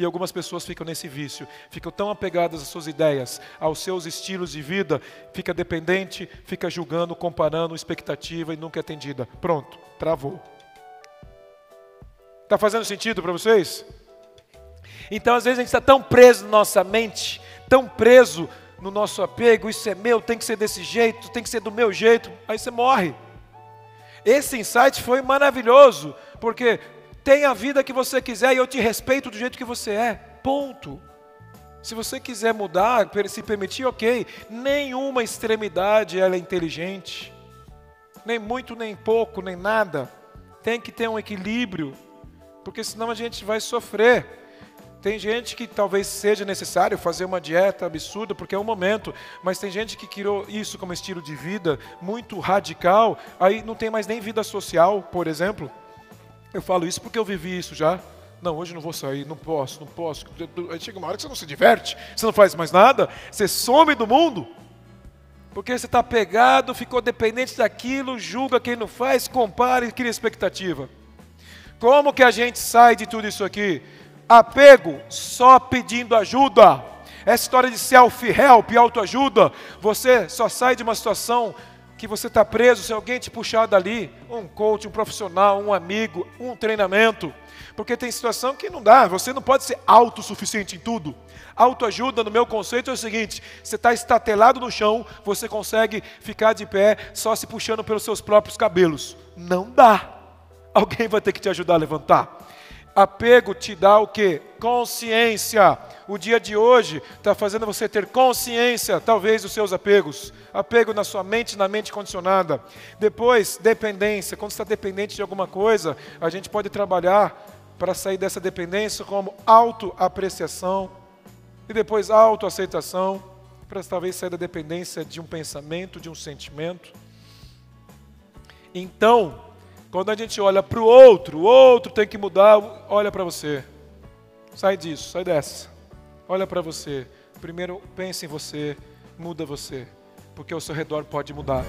E algumas pessoas ficam nesse vício, ficam tão apegadas às suas ideias, aos seus estilos de vida, fica dependente, fica julgando, comparando, expectativa e nunca é atendida. Pronto, travou. Está fazendo sentido para vocês? Então, às vezes, a gente está tão preso na nossa mente, tão preso no nosso apego, isso é meu, tem que ser desse jeito, tem que ser do meu jeito, aí você morre. Esse insight foi maravilhoso, porque tem a vida que você quiser e eu te respeito do jeito que você é. Ponto. Se você quiser mudar, se permitir, ok. Nenhuma extremidade ela é inteligente. Nem muito, nem pouco, nem nada. Tem que ter um equilíbrio, porque senão a gente vai sofrer. Tem gente que talvez seja necessário fazer uma dieta absurda, porque é um momento, mas tem gente que criou isso como estilo de vida muito radical, aí não tem mais nem vida social, por exemplo. Eu falo isso porque eu vivi isso já. Não, hoje não vou sair, não posso, não posso. Aí chega uma hora que você não se diverte, você não faz mais nada, você some do mundo. Porque você está pegado, ficou dependente daquilo, julga quem não faz, compara e cria expectativa. Como que a gente sai de tudo isso aqui? Apego só pedindo ajuda. Essa história de self-help, autoajuda, você só sai de uma situação que você está preso se alguém te puxar dali, um coach, um profissional, um amigo, um treinamento. Porque tem situação que não dá, você não pode ser autossuficiente em tudo. Autoajuda, no meu conceito, é o seguinte: você está estatelado no chão, você consegue ficar de pé só se puxando pelos seus próprios cabelos. Não dá. Alguém vai ter que te ajudar a levantar. Apego te dá o que? Consciência. O dia de hoje está fazendo você ter consciência, talvez, dos seus apegos. Apego na sua mente, na mente condicionada. Depois, dependência. Quando está dependente de alguma coisa, a gente pode trabalhar para sair dessa dependência como autoapreciação. E depois, autoaceitação. Para talvez sair da dependência de um pensamento, de um sentimento. Então, quando a gente olha para o outro, o outro tem que mudar, olha para você. Sai disso, sai dessa. Olha para você. Primeiro pense em você, muda você, porque o seu redor pode mudar.